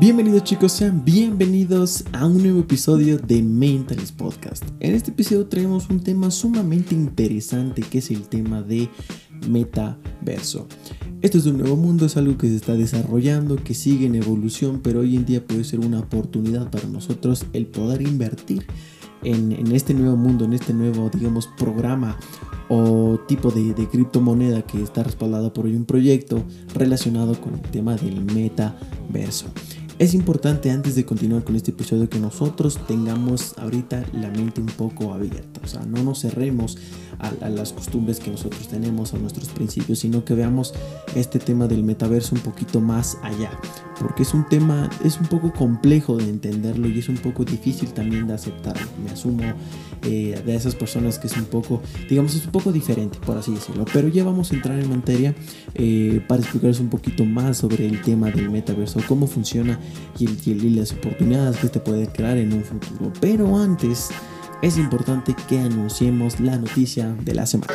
Bienvenidos chicos, sean bienvenidos a un nuevo episodio de Mentalist Podcast. En este episodio traemos un tema sumamente interesante que es el tema de metaverso. Esto es un nuevo mundo, es algo que se está desarrollando, que sigue en evolución, pero hoy en día puede ser una oportunidad para nosotros el poder invertir en, este nuevo mundo, en este nuevo, digamos, programa o tipo de, de, criptomoneda que está respaldado por un proyecto relacionado con el tema del metaverso. Es importante antes de continuar con este episodio que nosotros tengamos ahorita la mente un poco abierta, o sea, no nos cerremos a, las costumbres que nosotros tenemos, a nuestros principios, sino que veamos este tema del metaverso un poquito más allá, porque es un tema, es un poco complejo de entenderlo y es un poco difícil también de aceptarlo. Me asumo eh, de esas personas que es un poco, digamos, es un poco diferente, por así decirlo, pero ya vamos a entrar en materia eh, para explicarles un poquito más sobre el tema del metaverso, cómo funciona y, las oportunidades que te puede crear en un futuro. Pero antes es importante que anunciemos la noticia de la semana.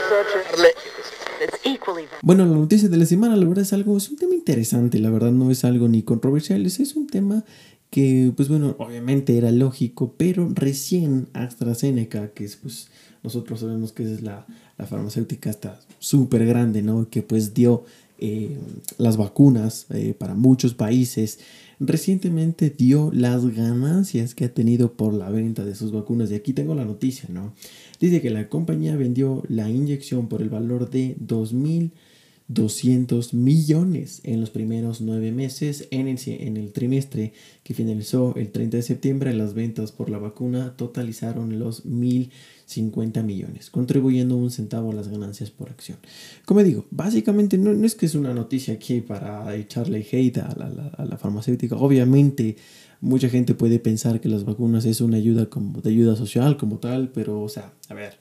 Bueno, la noticia de la semana, la verdad es algo, es un tema interesante, la verdad no es algo ni controversial, es un tema que, pues bueno, obviamente era lógico, pero recién AstraZeneca, que es pues nosotros sabemos que es la, la farmacéutica está súper grande, ¿no? Que pues dio eh, las vacunas eh, para muchos países recientemente dio las ganancias que ha tenido por la venta de sus vacunas. Y aquí tengo la noticia, ¿no? Dice que la compañía vendió la inyección por el valor de 2.200 millones en los primeros nueve meses. En el, trimestre que finalizó el 30 de septiembre, las ventas por la vacuna totalizaron los 1.000 50 millones, contribuyendo un centavo a las ganancias por acción. Como digo, básicamente no, es que es una noticia aquí para echarle hate a la, farmacéutica. Obviamente, mucha gente puede pensar que las vacunas es una ayuda como de ayuda social como tal, pero, o sea, a ver,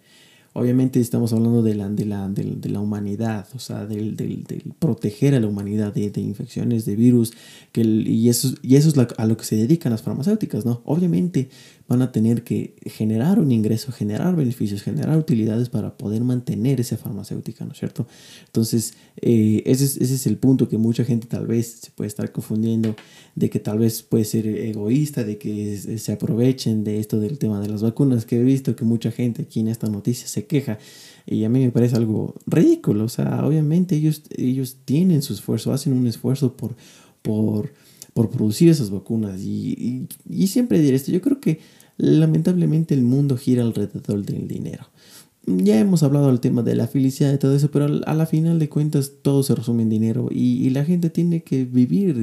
Obviamente estamos hablando de la, de la, de, la humanidad, o sea, del, del, proteger a la humanidad de, de infecciones, de virus, que y eso, y eso es a lo que se dedican las farmacéuticas, ¿no? Obviamente van a tener que generar un ingreso, generar beneficios, generar utilidades para poder mantener esa farmacéutica, ¿no es cierto? Entonces, eh, ese, es, ese es el punto que mucha gente tal vez se puede estar confundiendo, de que tal vez puede ser egoísta, de que se aprovechen de esto del tema de las vacunas, que he visto que mucha gente aquí en esta noticia se queja. Y a mí me parece algo ridículo. O sea, obviamente ellos, ellos tienen su esfuerzo, hacen un esfuerzo por, por, por producir esas vacunas. Y, y, y siempre diré esto, yo creo que lamentablemente el mundo gira alrededor del dinero. Ya hemos hablado del tema de la felicidad y todo eso, pero a la final de cuentas todo se resume en dinero y, la gente tiene que vivir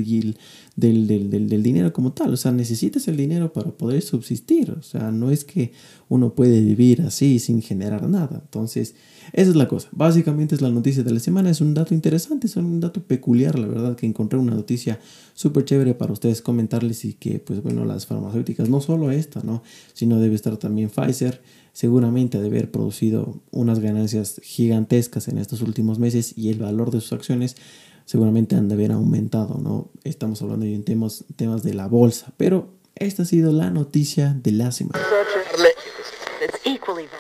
del, del, dinero como tal. O sea, necesitas el dinero para poder subsistir. O sea, no es que uno puede vivir así sin generar nada. Entonces, esa es la cosa. Básicamente es la noticia de la semana. Es un dato interesante, es un dato peculiar, la verdad, que encontré una noticia súper chévere para ustedes comentarles y que, pues bueno, las farmacéuticas, no solo esta, ¿no? Sino debe estar también Pfizer seguramente de haber producido unas ganancias gigantescas en estos últimos meses y el valor de sus acciones seguramente han de haber aumentado, ¿no? Estamos hablando de temas, temas de la bolsa, pero esta ha sido la noticia de la semana.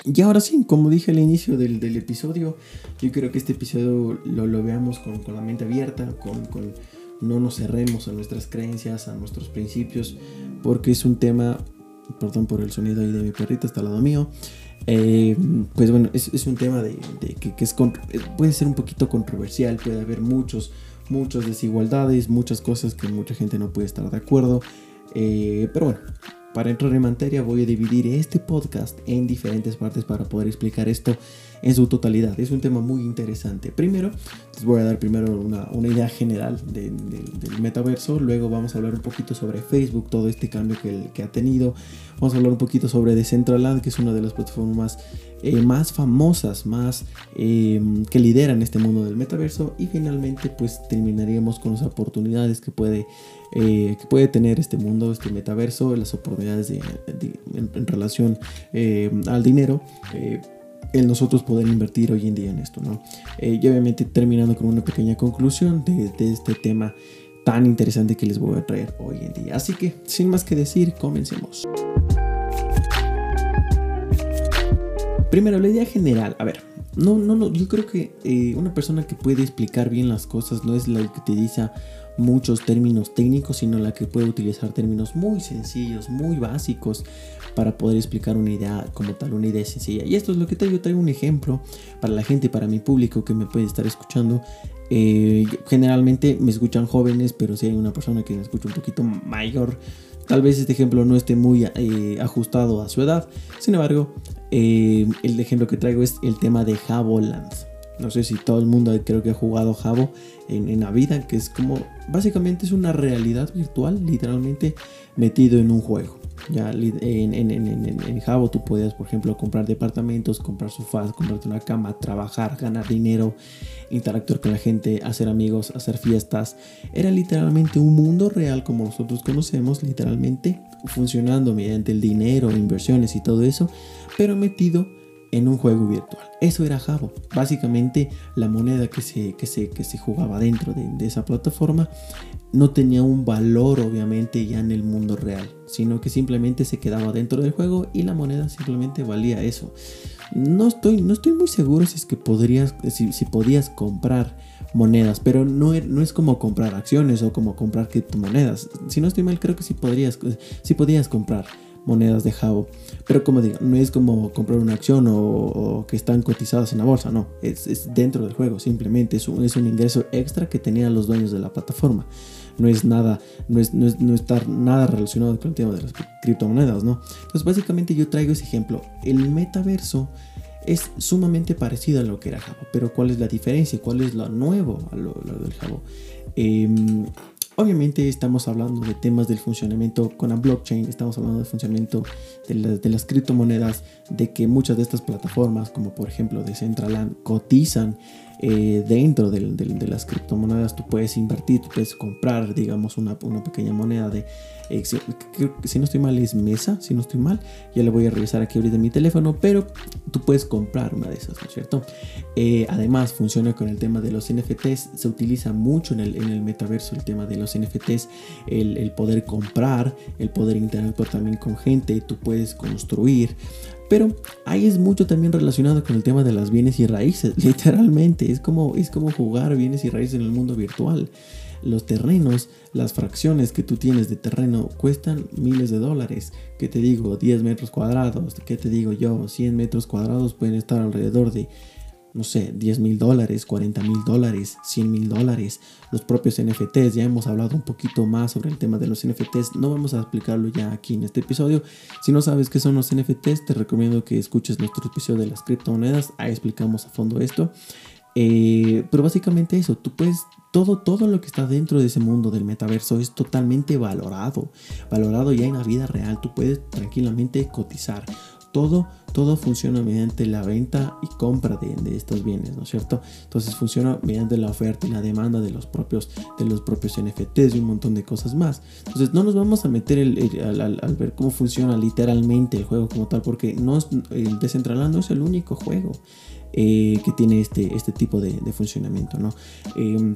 Y ahora sí, como dije al inicio del, del episodio, yo creo que este episodio lo, lo veamos con, con, la mente abierta, con, con, no nos cerremos a nuestras creencias, a nuestros principios, porque es un tema perdón por el sonido ahí de mi perrita, está al lado mío. Eh, pues bueno, es, es un tema de, que, es eh, puede ser un poquito controversial, puede haber muchos, muchas desigualdades, muchas cosas que mucha gente no puede estar de acuerdo. Eh, pero bueno, para entrar en materia voy a dividir este podcast en diferentes partes para poder explicar esto en su totalidad. Es un tema muy interesante. Primero, les voy a dar primero una, una idea general del metaverso. Luego vamos a hablar un poquito sobre Facebook, todo este cambio que, que ha tenido. Vamos a hablar un poquito sobre Decentraland, que es una de las plataformas eh, más famosas, más eh, que lideran este mundo del metaverso. Y finalmente, pues terminaríamos con las oportunidades que puede, eh, que puede tener este mundo, este metaverso, las oportunidades de, en, relación al dinero el nosotros poder invertir hoy en día en esto, ¿no? Eh, y obviamente terminando con una pequeña conclusión de, este tema tan interesante que les voy a traer hoy en día. Así que, sin más que decir, comencemos. Primero, la idea general. A ver, no, no, no, yo creo que eh, una persona que puede explicar bien las cosas no es la que te dice muchos términos técnicos, sino la que puede utilizar términos muy sencillos, muy básicos para poder explicar una idea como tal, una idea sencilla. Y esto es lo que traigo, traigo un ejemplo para la gente, para mi público que me puede estar escuchando. Eh, generalmente me escuchan jóvenes, pero si hay una persona que me escucha un poquito mayor, tal vez este ejemplo no esté muy eh, ajustado a su edad. Sin embargo, eh, el ejemplo que traigo es el tema de Land. No sé si todo el mundo creo que ha jugado Jabo en, en la vida, que es como básicamente es una realidad virtual, literalmente metido en un juego. Ya en, en, en, en, Jabo tú puedes, por ejemplo, comprar departamentos, comprar sofás, comprarte una cama, trabajar, ganar dinero, interactuar con la gente, hacer amigos, hacer fiestas. Era literalmente un mundo real como nosotros conocemos, literalmente funcionando mediante el dinero, inversiones y todo eso, pero metido en un juego virtual. Eso era Jabo. Básicamente la moneda que se, que se, que se jugaba dentro de, esa plataforma no tenía un valor obviamente ya en el mundo real, sino que simplemente se quedaba dentro del juego y la moneda simplemente valía eso. No estoy, no estoy muy seguro si es que podrías, si, si podías comprar monedas, pero no, no, es como comprar acciones o como comprar criptomonedas. Si no estoy mal, creo que sí podrías, sí podías comprar monedas de Jabo. Pero como digo, no es como comprar una acción o, que están cotizadas en la bolsa, no, es, dentro del juego, simplemente es un, es un, ingreso extra que tenían los dueños de la plataforma. No es nada, no es, no es no estar nada relacionado con el tema de las criptomonedas, ¿no? Entonces básicamente yo traigo ese ejemplo. El metaverso es sumamente parecido a lo que era Jabo, pero ¿cuál es la diferencia? ¿Cuál es lo nuevo a lo, del Jabo? Em, Obviamente estamos hablando de temas del funcionamiento con la blockchain, estamos hablando del funcionamiento de, las criptomonedas, de que muchas de estas plataformas, como por ejemplo Decentraland, cotizan eh, dentro de, las criptomonedas. Tú puedes invertir, tú puedes comprar, digamos, una, una pequeña moneda de si, no estoy mal es Mesa, si no estoy mal, ya le voy a revisar aquí ahorita mi teléfono, pero tú puedes comprar una de esas, ¿no es cierto? Eh, además funciona con el tema de los NFTs, se utiliza mucho en el, en el metaverso el tema de los NFTs, el, el poder comprar, el poder interactuar también con gente, tú puedes construir, pero ahí es mucho también relacionado con el tema de las bienes y raíces, literalmente, es como, es como jugar bienes y raíces en el mundo virtual los terrenos, las fracciones que tú tienes de terreno cuestan miles de dólares. ¿Qué te digo? 10 metros cuadrados. ¿Qué te digo yo? 100 metros cuadrados pueden estar alrededor de, no sé, 10 mil dólares, 40 mil dólares, 100 mil dólares. Los propios NFTs, ya hemos hablado un poquito más sobre el tema de los NFTs. No vamos a explicarlo ya aquí en este episodio. Si no sabes qué son los NFTs, te recomiendo que escuches nuestro episodio de las criptomonedas. Ahí explicamos a fondo esto. Eh, pero básicamente eso, tú puedes todo, todo lo que está dentro de ese mundo del metaverso es totalmente valorado. Valorado ya en la vida real. Tú puedes tranquilamente cotizar. Todo, todo funciona mediante la venta y compra de, estos bienes, ¿no es cierto? Entonces funciona mediante la oferta y la demanda de los propios, de los propios NFTs y un montón de cosas más. Entonces no nos vamos a meter al, ver cómo funciona literalmente el juego como tal, porque no el Decentraland no es el único juego eh, que tiene este, este tipo de, funcionamiento, ¿no? Em,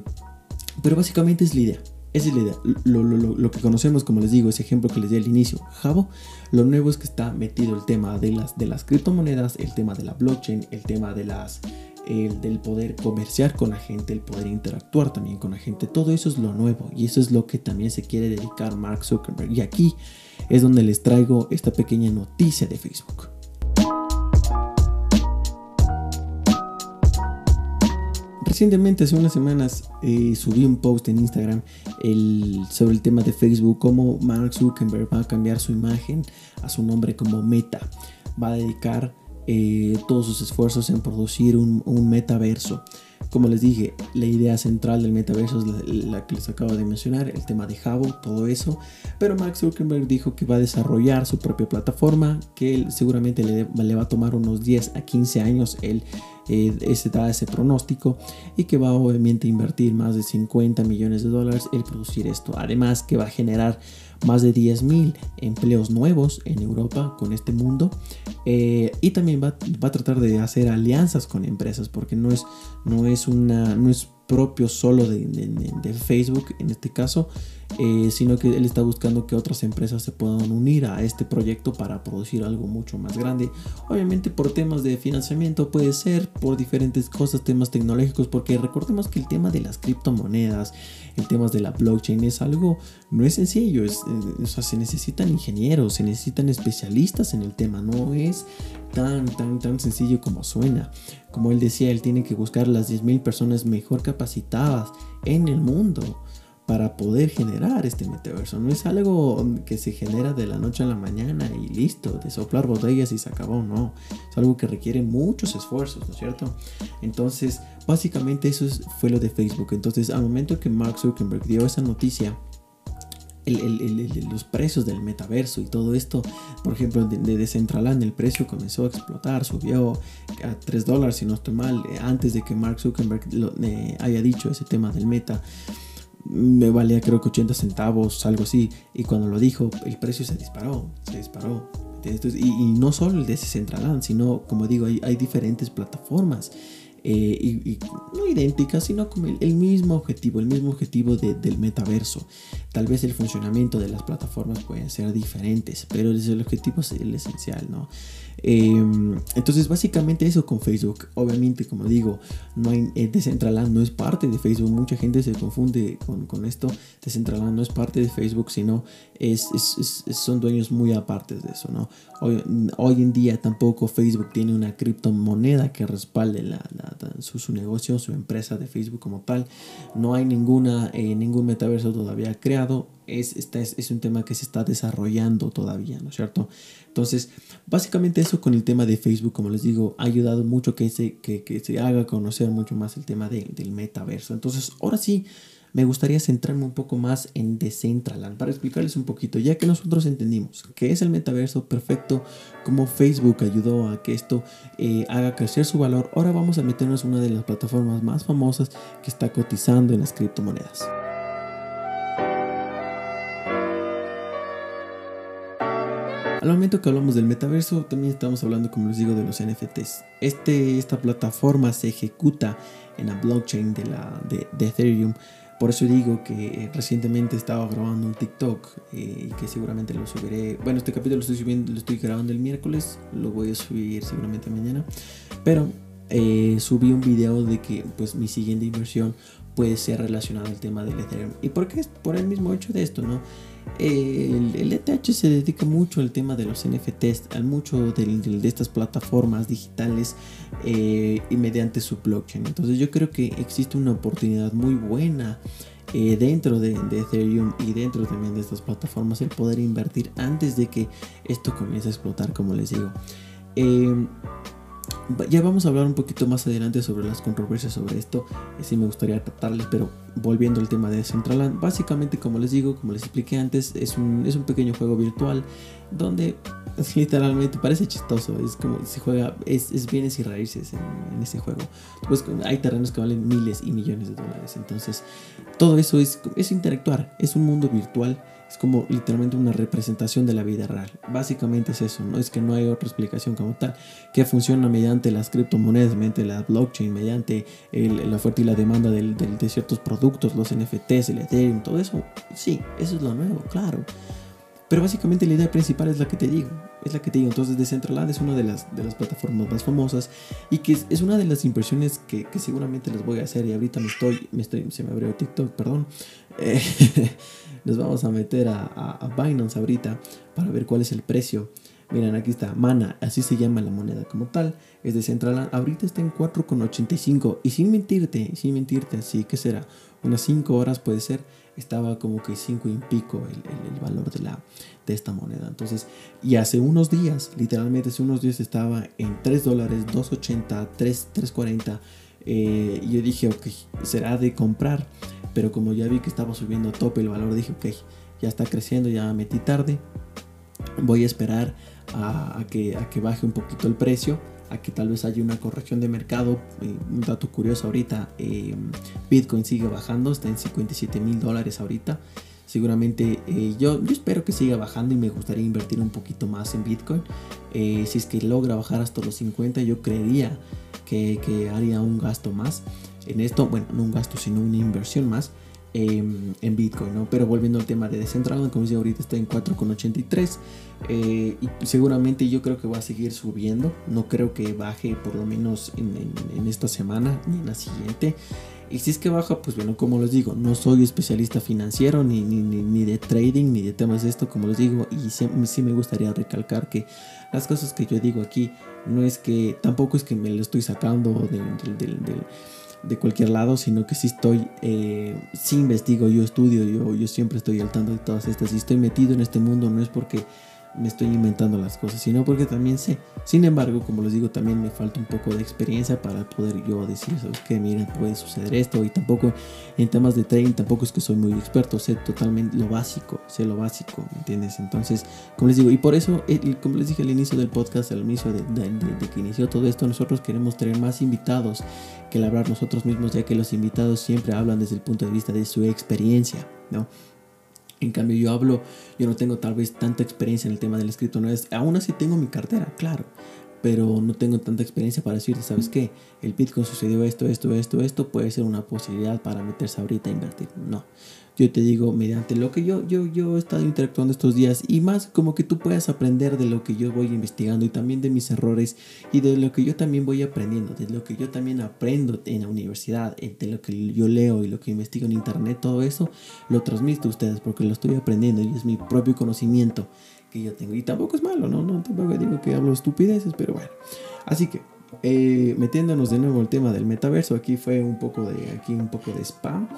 pero básicamente es la idea. Esa es la idea. Lo, que conocemos, como les digo, ese ejemplo que les di al inicio, Jabo, lo nuevo es que está metido el tema de las, de las criptomonedas, el tema de la blockchain, el tema de las, el, del poder comerciar con la gente, el poder interactuar también con la gente. Todo eso es lo nuevo y eso es lo que también se quiere dedicar Mark Zuckerberg. Y aquí es donde les traigo esta pequeña noticia de Facebook. Recientemente, hace unas semanas, eh, subí un post en Instagram sobre el tema de Facebook, cómo Mark Zuckerberg va a cambiar su imagen a su nombre como Meta. Va a dedicar eh, todos sus esfuerzos en producir un, metaverso. Como les dije, la idea central del metaverso es la, que les acabo de mencionar, el tema de Jabo, todo eso. Pero Mark Zuckerberg dijo que va a desarrollar su propia plataforma, que seguramente le, va a tomar unos 10 a 15 años el eh, ese ese pronóstico y que va obviamente a invertir más de 50 millones de dólares en producir esto. Además que va a generar más de 10.000 empleos nuevos en Europa con este mundo. Eh, y también va, va, a tratar de hacer alianzas con empresas porque no es, no es, una, no es propio solo de, de, Facebook en este caso, eh, sino que él está buscando que otras empresas se puedan unir a este proyecto para producir algo mucho más grande. Obviamente por temas de financiamiento puede ser, por diferentes cosas, temas tecnológicos, porque recordemos que el tema de las criptomonedas, el tema de la blockchain es algo, no es sencillo, eh, o sea, se necesitan ingenieros, se necesitan especialistas en el tema, no es tan, tan, tan sencillo como suena. Como él decía, él tiene que buscar las 10.000 personas mejor capacitadas en el mundo para poder generar este metaverso. No es algo que se genera de la noche a la mañana y listo, de soplar botellas y se acabó, no. Es algo que requiere muchos esfuerzos, ¿no es cierto? Entonces, básicamente eso fue lo de Facebook. Entonces, al momento que Mark Zuckerberg dio esa noticia, los precios del metaverso y todo esto, por ejemplo, de, de el precio comenzó a explotar, subió a 3 dólares, si no estoy mal, eh, antes de que Mark Zuckerberg eh, haya dicho ese tema del meta. Me valía creo que 80 centavos, algo así. Y cuando lo dijo, el precio se disparó, se disparó. y, no solo el de Decentraland, sino, como digo, hay, diferentes plataformas eh, y, no idénticas, sino como el, mismo objetivo, el mismo objetivo del metaverso. Tal vez el funcionamiento de las plataformas pueden ser diferentes, pero el objetivo es el esencial, ¿no? Em, entonces, básicamente eso con Facebook. Obviamente, como digo, no hay, eh, Decentraland no es parte de Facebook. Mucha gente se confunde con, con esto. Decentraland no es parte de Facebook, sino es, son dueños muy aparte de eso, ¿no? Hoy, en día tampoco Facebook tiene una criptomoneda que respalde la, su, su, negocio, su empresa de Facebook como tal. No hay ninguna, eh, ningún metaverso todavía creado es, es, es, un tema que se está desarrollando todavía, ¿no es cierto? Entonces, básicamente eso con el tema de Facebook, como les digo, ha ayudado mucho que se, que, que se haga conocer mucho más el tema de, del metaverso. Entonces, ahora sí, me gustaría centrarme un poco más en Decentraland para explicarles un poquito, ya que nosotros entendimos que es el metaverso perfecto, como Facebook ayudó a que esto eh, haga crecer su valor, ahora vamos a meternos en una de las plataformas más famosas que está cotizando en las criptomonedas. Al momento que hablamos del metaverso, también estamos hablando, como les digo, de los NFTs. Este, esta plataforma se ejecuta en la blockchain de, la, de, Ethereum. Por eso digo que recientemente estaba grabando un TikTok eh, y que seguramente lo subiré. Bueno, este capítulo lo estoy subiendo, lo estoy grabando el miércoles, lo voy a subir seguramente mañana. Pero eh, subí un video de que pues mi siguiente inversión puede ser relacionada al tema del Ethereum. ¿Y por qué? Por el mismo hecho de esto, ¿no? El, ETH se dedica mucho al tema de los NFTs, al mucho de, estas plataformas digitales eh, y mediante su blockchain. Entonces yo creo que existe una oportunidad muy buena eh, dentro de, Ethereum y dentro también de estas plataformas el poder invertir antes de que esto comience a explotar, como les digo. Eh, ya vamos a hablar un poquito más adelante sobre las controversias sobre esto. Sí me gustaría tratarles, pero volviendo al tema de Centraland, básicamente como les digo, como les expliqué antes, es un, es un pequeño juego virtual donde literalmente parece chistoso. Es como se juega, es, es bienes y raíces en, ese juego. Pues hay terrenos que valen miles y millones de dólares. Entonces, todo eso es, es interactuar, es un mundo virtual es como literalmente una representación de la vida real. Básicamente es eso, no es que no hay otra explicación como tal, que funciona mediante las criptomonedas, mediante la blockchain, mediante la oferta y la demanda de ciertos productos, los NFTs, el Ethereum, todo eso. Sí, eso es lo nuevo, claro. Pero básicamente la idea principal es la que te digo. Es la que te digo. Entonces Decentraland es una de las, de las plataformas más famosas y que es, una de las impresiones que, que, seguramente les voy a hacer. Y ahorita me estoy, me estoy se me abrió TikTok, perdón. Nos vamos a meter a, a, Binance ahorita para ver cuál es el precio. Miren, aquí está, Mana, así se llama la moneda como tal. Es de Central, ahorita está en 4,85. Y sin mentirte, sin mentirte, así que será, unas 5 horas puede ser, estaba como que 5 y pico el, el, valor de, la, de esta moneda. Entonces, y hace unos días, literalmente hace unos días estaba en 3 dólares, 2,80, 3, 3,40. Eh, yo dije, ok, será de comprar. Pero como ya vi que estaba subiendo a tope el valor, dije, ok, ya está creciendo, ya me metí tarde. Voy a esperar a, que, a que baje un poquito el precio a que tal vez haya una corrección de mercado. Eh, un dato curioso ahorita, eh, Bitcoin sigue bajando, está en 57 mil dólares ahorita. Seguramente eh, yo, yo, espero que siga bajando y me gustaría invertir un poquito más en Bitcoin. si es que logra bajar hasta los 50, yo creería que, que haría un gasto más en esto. Bueno, no un gasto, sino una inversión más. Em, en Bitcoin, ¿no? Pero volviendo al tema de Decentraland, como dice ahorita está en 4,83 eh, y seguramente yo creo que va a seguir subiendo, no creo que baje por lo menos en, esta semana ni en la siguiente. Y si es que baja, pues bueno, como les digo, no soy especialista financiero ni, ni, ni de trading ni de temas de esto, como les digo, y sí, me gustaría recalcar que las cosas que yo digo aquí no es que, tampoco es que me lo estoy sacando del, del de cualquier lado, sino que si estoy, eh, si investigo, yo estudio, yo, yo siempre estoy al tanto de todas estas. Si estoy metido en este mundo, no es porque me estoy inventando las cosas, sino porque también sé. Sin embargo, como les digo, también me falta un poco de experiencia para poder yo decir, que miren, puede suceder esto. Y tampoco en temas de trading, tampoco es que soy muy experto, sé totalmente lo básico, sé lo básico, ¿me entiendes? Entonces, como les digo, y por eso, como les dije al inicio del podcast, al inicio de, de que inició todo esto, nosotros queremos tener más invitados que hablar nosotros mismos, ya que los invitados siempre hablan desde el punto de vista de su experiencia, ¿no? En cambio, yo hablo, yo no tengo tal vez tanta experiencia en el tema del escrito, no es, aún así tengo mi cartera, claro, pero no tengo tanta experiencia para decirte, ¿sabes qué? El Bitcoin sucedió esto, esto, esto, esto, puede ser una posibilidad para meterse ahorita a invertir. No, yo te digo, mediante lo que yo, yo, yo he estado interactuando estos días y más como que tú puedas aprender de lo que yo voy investigando y también de mis errores y de lo que yo también voy aprendiendo, de lo que yo también aprendo en la universidad, de lo que yo leo y lo que investigo en internet, todo eso lo transmito a ustedes porque lo estoy aprendiendo y es mi propio conocimiento que yo tengo. Y tampoco es malo, ¿no? No tampoco digo que hablo estupideces, pero bueno. Así que eh, metiéndonos de nuevo el tema del metaverso, aquí fue un poco de, aquí un poco de spam.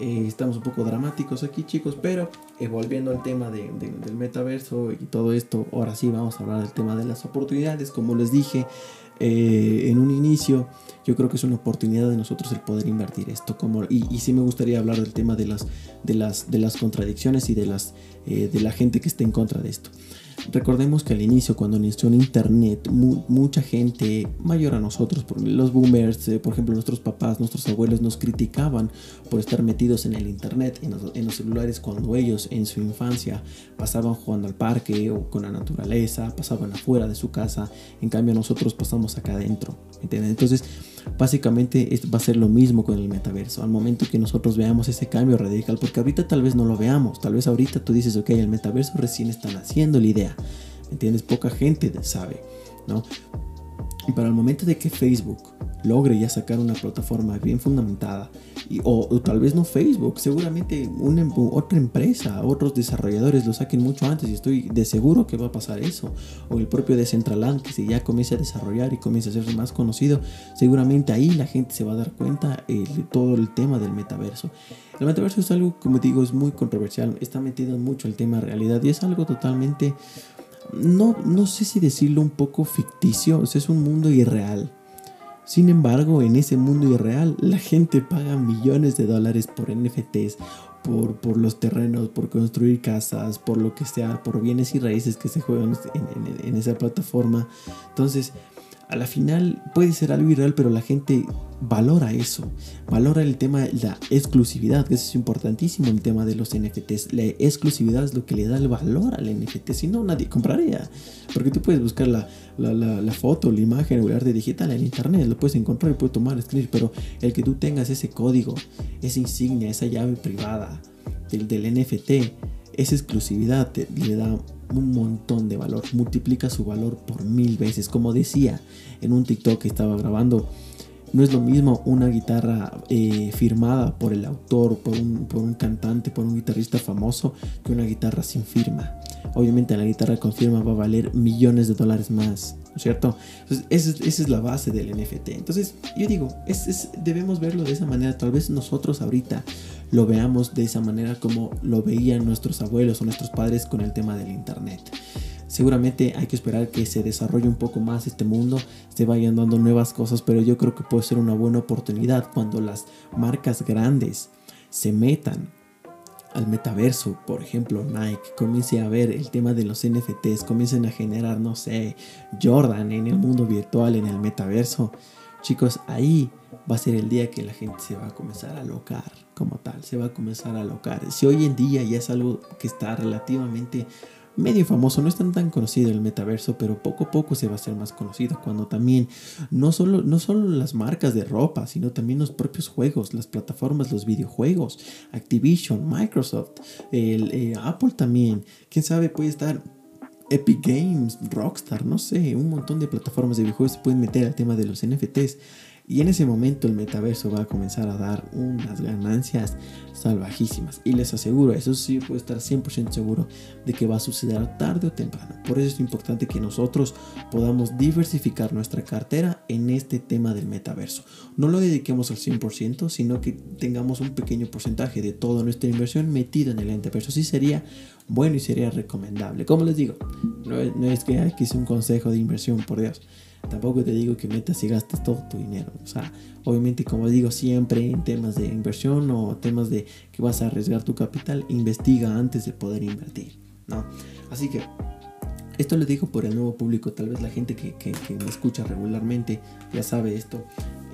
Eh, estamos un poco dramáticos aquí chicos, pero eh, volviendo al tema del metaverso y todo esto, ahora sí vamos a hablar del tema de las oportunidades. Como les dije eh, en un inicio, yo creo que es una oportunidad de nosotros el poder invertir esto. Como, y, sí me gustaría hablar del tema de las, de las, de las contradicciones y de, las, de la gente que está en contra de esto. Recordemos que al inicio, cuando inició en Internet, mucha gente mayor a nosotros, los boomers, eh, por ejemplo, nuestros papás, nuestros abuelos, nos criticaban por estar metidos en el Internet, en los, celulares, cuando ellos en su infancia pasaban jugando al parque o con la naturaleza, pasaban afuera de su casa. En cambio, nosotros pasamos acá adentro. Entonces, básicamente va a ser lo mismo con el metaverso. Al momento que nosotros veamos ese cambio radical, porque ahorita tal vez no lo veamos, tal vez ahorita tú dices, ok, el metaverso recién están haciendo la idea, ¿me entiendes? Poca gente sabe, ¿no? Para el momento de que Facebook logre ya sacar una plataforma bien fundamentada, o, tal vez no Facebook, seguramente una, em, otra empresa, otros desarrolladores lo saquen mucho antes y estoy de seguro que va a pasar eso. O el propio Decentraland que si ya comienza a desarrollar y comienza a ser más conocido, seguramente ahí la gente se va a dar cuenta de todo el tema del metaverso. El metaverso es algo, como digo, es muy controversial, está metido mucho el tema realidad y es algo totalmente no, no sé si decirlo un poco ficticio, es un mundo irreal. Sin embargo, en ese mundo irreal, la gente paga millones de dólares por NFTs, por, por los terrenos, por construir casas, por lo que sea, por bienes y raíces que se juegan en, en esa plataforma. Entonces, a la final puede ser algo irreal, pero la gente valora eso, valora el tema de la exclusividad, que es importantísimo el tema de los NFTs. La exclusividad es lo que le da el valor al NFT, si no nadie compraría, porque tú puedes buscar la, foto, la imagen o el arte digital en internet, lo puedes encontrar puedes tomar, escribir, pero el que tú tengas ese código, esa insignia, esa llave privada del, NFT, esa exclusividad le da un montón de valor, multiplica su valor por mil veces. Como decía en un TikTok que estaba grabando, no es lo mismo una guitarra eh, firmada por el autor, por un, por un, cantante, por un guitarrista famoso, que una guitarra sin firma. Obviamente la guitarra con firma va a valer millones de dólares más, ¿no es cierto? Entonces, esa es, la base del NFT. Entonces, yo digo, debemos verlo de esa manera. Tal vez nosotros ahorita lo veamos de esa manera como lo veían nuestros abuelos o nuestros padres con el tema del Internet. Seguramente hay que esperar que se desarrolle un poco más este mundo, se vayan dando nuevas cosas, pero yo creo que puede ser una buena oportunidad cuando las marcas grandes se metan al metaverso, por ejemplo Nike, comience a ver el tema de los NFTs, comiencen a generar, no sé, Jordan en el mundo virtual, en el metaverso, chicos, ahí va a ser el día que la gente se va a comenzar a alocar como tal, se va a comenzar a alocar. Si hoy en día ya es algo que está relativamente medio famoso, no es tan, tan conocido el metaverso, pero poco a poco se va a hacer más conocido cuando también no solo, no solo las marcas de ropa, sino también los propios juegos, las plataformas, los videojuegos, Activision, Microsoft, el, eh, Apple también, quién sabe, puede estar Epic Games, Rockstar, no sé, un montón de plataformas de videojuegos se pueden meter al tema de los NFTs. Y en ese momento el metaverso va a comenzar a dar unas ganancias salvajísimas. Y les aseguro, eso sí puedo estar 100% seguro de que va a suceder tarde o temprano. Por eso es importante que nosotros podamos diversificar nuestra cartera en este tema del metaverso. No lo dediquemos al 100%, sino que tengamos un pequeño porcentaje de toda nuestra inversión metida en el metaverso. Sí sería bueno y sería recomendable. Como les digo, no es, no es que aquí es un consejo de inversión, por Dios Tampoco te digo que metas y gastes todo tu dinero. O sea, obviamente como digo siempre en temas de inversión o temas de que vas a arriesgar tu capital, investiga antes de poder invertir. ¿no? Así que esto lo digo por el nuevo público, tal vez la gente que, que, que me escucha regularmente ya sabe esto.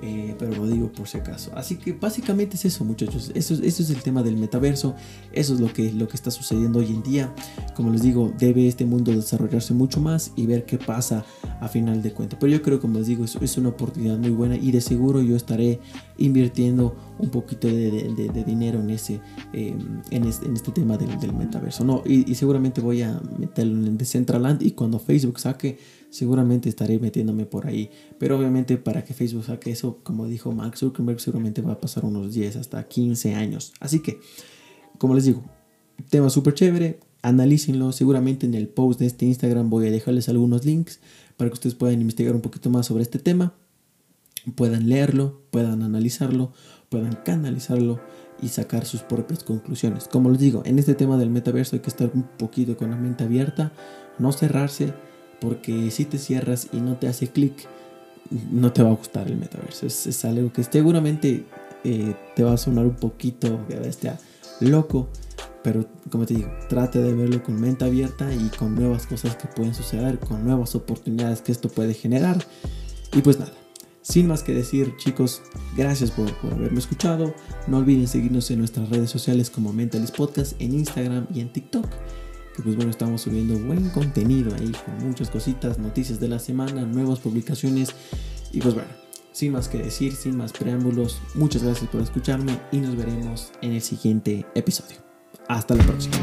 Eh, pero lo digo por si acaso. Así que básicamente es eso, muchachos. Eso, es el tema del metaverso. Eso es lo que, está sucediendo hoy en día. Como les digo, debe este mundo desarrollarse mucho más y ver qué pasa a final de cuentas. Pero yo creo, como les digo, es, es una oportunidad muy buena y de seguro yo estaré invirtiendo un poquito de, dinero en ese em, en, este, tema del, del metaverso. No, y, y, seguramente voy a meterlo en Decentraland y cuando Facebook saque seguramente estaré metiéndome por ahí. Pero obviamente para que Facebook saque eso, como dijo Max Zuckerberg, seguramente va a pasar unos 10 hasta 15 años. Así que, como les digo, tema súper chévere, analícenlo. Seguramente en el post de este Instagram voy a dejarles algunos links para que ustedes puedan investigar un poquito más sobre este tema, puedan leerlo, puedan analizarlo, puedan canalizarlo y sacar sus propias conclusiones. Como les digo, en este tema del metaverso hay que estar un poquito con la mente abierta, no cerrarse porque si te cierras y no te hace clic, no te va a gustar el metaverso. Es, algo que seguramente eh, te va a sonar un poquito bestia, loco. Pero como te digo, trate de verlo con mente abierta y con nuevas cosas que pueden suceder, con nuevas oportunidades que esto puede generar. Y pues nada, sin más que decir chicos, gracias por, por haberme escuchado. No olviden seguirnos en nuestras redes sociales como Mentalist Podcast en Instagram y en TikTok que pues bueno, estamos subiendo buen contenido ahí con muchas cositas, noticias de la semana, nuevas publicaciones y pues bueno, sin más que decir, sin más preámbulos, muchas gracias por escucharme y nos veremos en el siguiente episodio. Hasta la próxima.